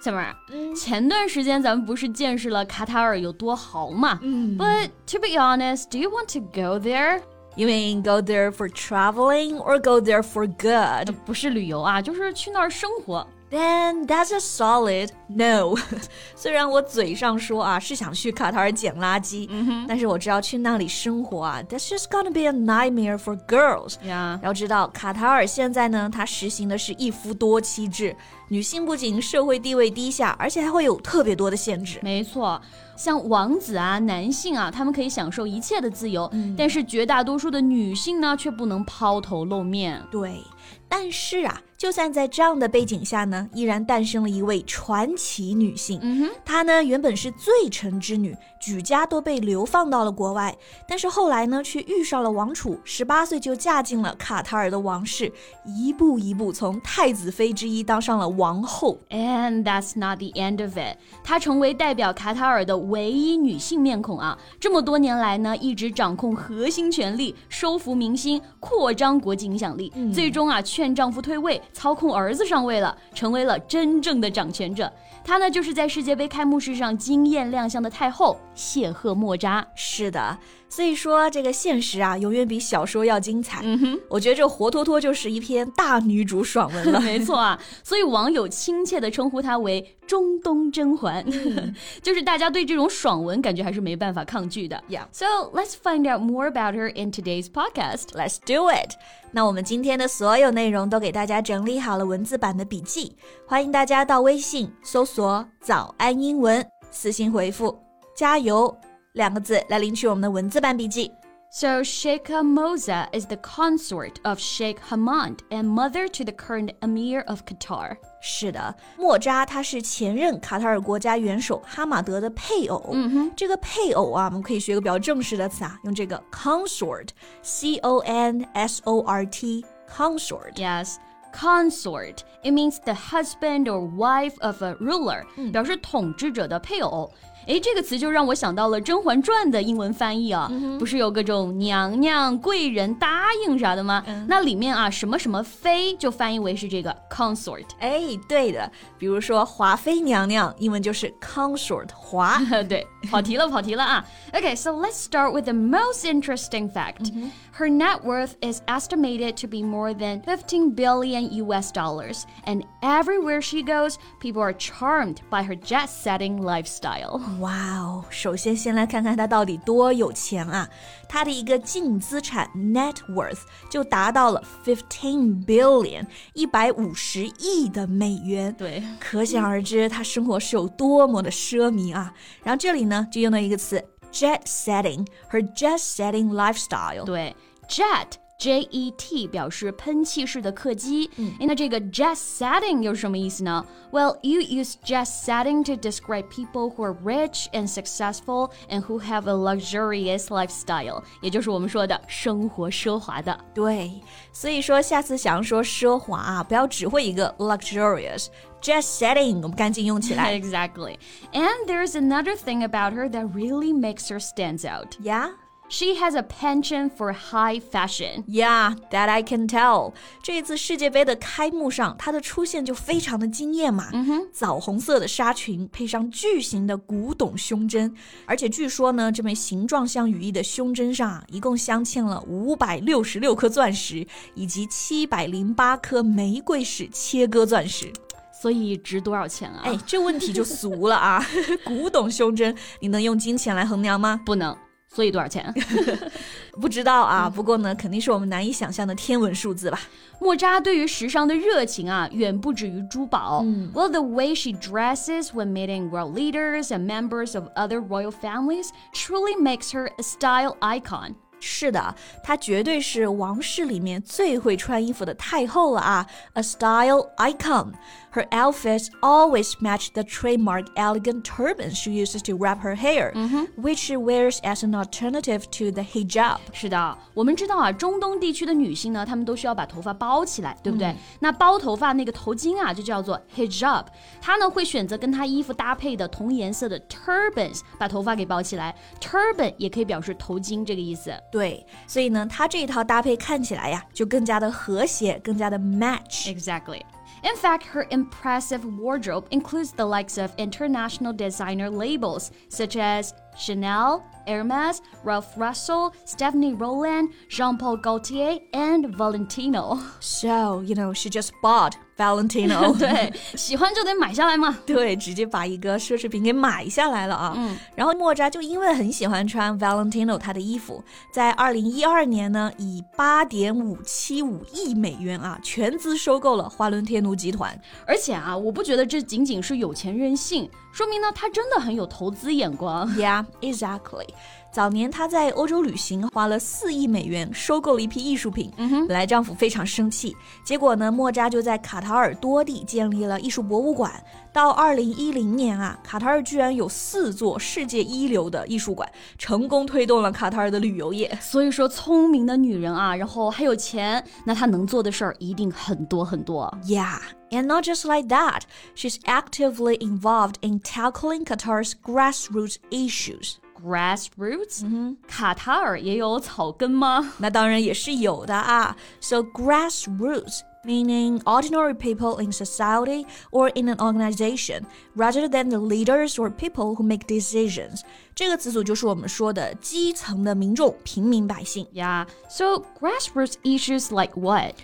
小妹儿，前段时间咱们不是见识了卡塔尔有多豪嘛？嗯，But to be honest, do you want to go there? You mean go there for traveling or go there for good? 不是旅游啊，就是去那儿生活。Then that's a solid no。虽然我嘴上说啊是想去卡塔尔捡垃圾，但是我知道去那里生活啊，that's just gonna be a nightmare for girls。呀，要知道卡塔尔现在呢，它实行的是一夫多妻制，女性不仅社会地位低下，而且还会有特别多的限制。没错，像王子啊、男性啊，他们可以享受一切的自由，但是绝大多数的女性呢，却不能抛头露面。对。但是啊，就算在这样的背景下呢，依然诞生了一位传奇女性。嗯哼，她呢原本是罪臣之女，举家都被流放到了国外，但是后来呢却遇上了王储，十八岁就嫁进了卡塔尔的王室，一步一步从太子妃之一当上了王后。And that's not the end of it，她成为代表卡塔尔的唯一女性面孔啊！这么多年来呢，一直掌控核心权力，收服民心，扩张国际影响力，最终啊。劝丈夫退位，操控儿子上位了，成为了真正的掌权者。她呢，就是在世界杯开幕式上惊艳亮相的太后谢赫莫扎。是的，所以说这个现实啊，永远比小说要精彩。嗯哼，我觉得这活脱脱就是一篇大女主爽文了。没错啊，所以网友亲切的称呼她为中东甄嬛，就是大家对这种爽文感觉还是没办法抗拒的。Yeah. So let's find out more about her in today's podcast. Let's do it. 那我们今天的所有内容都给大家整理好了文字版的笔记，欢迎大家到微信搜索“早安英文”，私信回复“加油”两个字来领取我们的文字版笔记。So Sheikha Moza is the consort of Sheikh Hamad and mother to the current Emir of Qatar. 是的，莫扎他是前任卡塔尔国家元首哈马德的配偶。嗯哼，这个配偶啊，我们可以学个比较正式的词啊，用这个 consort，c o n s o r t，consort。Yes. Consort. It means the husband or wife of a ruler. 表示统治者的配偶。 诶，这个词就让我想到了《甄嬛传》的英文翻译啊，不是有各种娘娘、贵人答应啥的吗？那里面啊，什么什么妃就翻译为是这个 consort。哎，对的，比如说华妃娘娘，英文就是 consort 华。对，跑题了，跑题了啊。Okay, so let's start with the most interesting fact. Her net worth is estimated to be more than 15 billion US dollars, and everywhere she goes, people are charmed by her jet-setting lifestyle. 哇哦！首先，先来看看他到底多有钱啊！他的一个净资产 net worth 就达到了 fifteen billion 一百五十亿的美元。对，可想而知，他生活是有多么的奢靡啊！然后这里呢，就用到一个词 jet setting，her jet setting lifestyle。对，jet。J E T 表示喷气式的客机，那这个 jet setting 又是什么意思呢？Well, you use jet setting to describe people who are rich and successful and who have a luxurious lifestyle，也就是我们说的生活奢华的。对，所以说下次想要说奢华啊，不要只会一个 luxurious。Jet setting，我们赶紧用起来。 exactly. And there's another thing about her that really makes her stands out. Yeah. She has a penchant for high fashion. Yeah, that I can tell. 这一次世界杯的开幕上，她的出现就非常的惊艳嘛。嗯哼，枣红色的纱裙配上巨型的古董胸针，而且据说呢，这枚形状像羽翼的胸针上啊，一共镶嵌了五百六十六颗钻石，以及七百零八颗玫瑰式切割钻石。所以值多少钱啊？哎，这问题就俗了啊！古董胸针，你能用金钱来衡量吗？不能。所以多少钱？不知道啊，不过呢，肯定是我们难以想象的天文数字吧。莫扎对于时尚的热情啊，远不止于珠宝。嗯、well, the way she dresses when meeting world leaders and members of other royal families truly makes her a style icon. 是的，她绝对是王室里面最会穿衣服的太后了啊！A style icon. Her outfits always match the trademark elegant turban she uses to wrap her hair, which she wears as an alternative to the hijab. 是的，我们知道啊，中东地区的女性呢，她们都需要把头发包起来，对不对？那包头发那个头巾啊，就叫做 hijab。她呢会选择跟她衣服搭配的同颜色的 turbans，把头发给包起来。turban 也可以表示头巾这个意思。对，所以呢，她这一套搭配看起来呀，就更加的和谐，更加的 match。 Exactly. In fact, her impressive wardrobe includes the likes of international designer labels such as Chanel, Hermes, Ralph Russell, Stephanie Roland, Jean Paul Gaultier, and Valentino. So, you know, she just bought Valentino. 对，喜欢就得买下来嘛。对，直接把一个奢侈品给买下来了啊。嗯，然后莫扎就因为很喜欢穿 Valentino 他的衣服，在二零一二年呢，以八点五七五亿美元啊，全资收购了华伦天奴集团。而且啊，我不觉得这仅仅是有钱任性，说明呢他真的很有投资眼光。Yeah, exactly. 早年她在欧洲旅行，花了四亿美元收购了一批艺术品。嗯哼，本来丈夫非常生气，结果呢，莫扎就在卡塔尔多地建立了艺术博物馆。到二零一零年啊，卡塔尔居然有四座世界一流的艺术馆，成功推动了卡塔尔的旅游业。所以说，聪明的女人啊，然后还有钱，那她能做的事儿一定很多很多。Yeah. And not just like that, she's actively involved in tackling Qatar's grassroots issues. Grassroots，、卡塔尔也有草根吗？那当然也是有的啊。So grassroots meaning ordinary people in society or in an organization, rather than the leaders or people who make decisions. 这个词组就是我们说的基层的民众、平民百姓。 Yeah. So grassroots issues like what?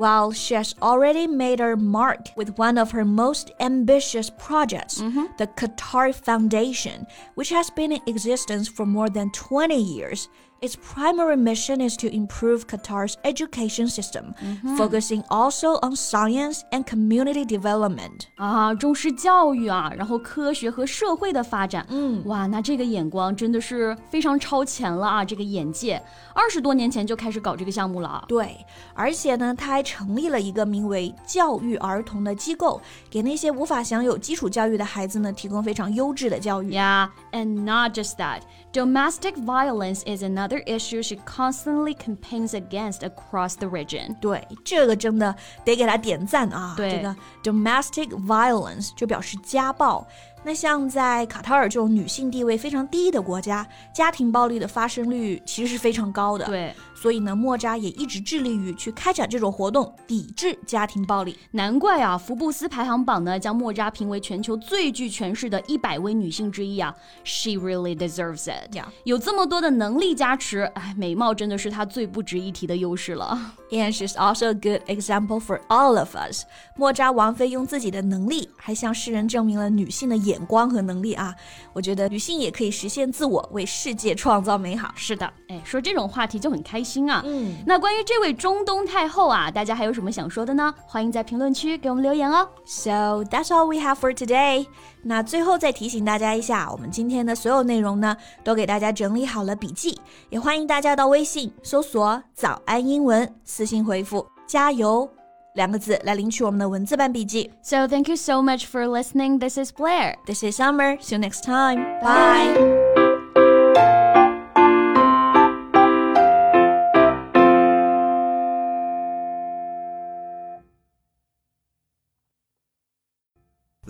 Well, she has already made her mark with one of her most ambitious projects, mm-hmm. the Qatar Foundation, which has been in existence for more than 20 years. Its primary mission is to improve Qatar's education system, focusing also on science and community development. 啊，重视教育啊，然后科学和社会的发展。嗯，哇，那这个眼光真的是非常超前了啊！这个眼界，二十多年前就开始搞这个项目了啊。对，而且呢，他还成立了一个名为“教育儿童”的机构，给那些无法享有基础教育的孩子呢，提供非常优质的教育。 Yeah, and not just that. Domestic violence is another issue she constantly campaigns against across the region. 对，这个真的得给他点赞啊！对这个 domestic violence 就表示家暴。那像在卡塔尔这种女性地位非常低的国家，家庭暴力的发生率其实是非常高的。，对，所以呢，莫扎也一直致力于去开展这种活动，抵制家庭暴力。难怪啊，福布斯排行榜呢将莫扎评为全球最具权势的一百位女性之一啊。She really deserves it. 有这么多的能力加持，哎，美貌真的是她最不值一提的优势了。And she's also a good example for all of us. 莫扎王妃用自己的能力，还向世人证明了女性的眼光和能力啊！我觉得女性也可以实现自我，为世界创造美好。是的，哎，说这种话题就很开心啊。嗯，那关于这位中东太后啊，大家还有什么想说的呢？欢迎在评论区给我们留言哦。So that's all we have for today. 那最后再提醒大家一下，我们今天的所有内容呢，都给大家整理好了笔记，也欢迎大家到微信搜索“早安英文”，私信回复“加油”两个字来领取我们的文字版笔记。So thank you so much for listening. This is Blair. This is Summer. See you next time. Bye.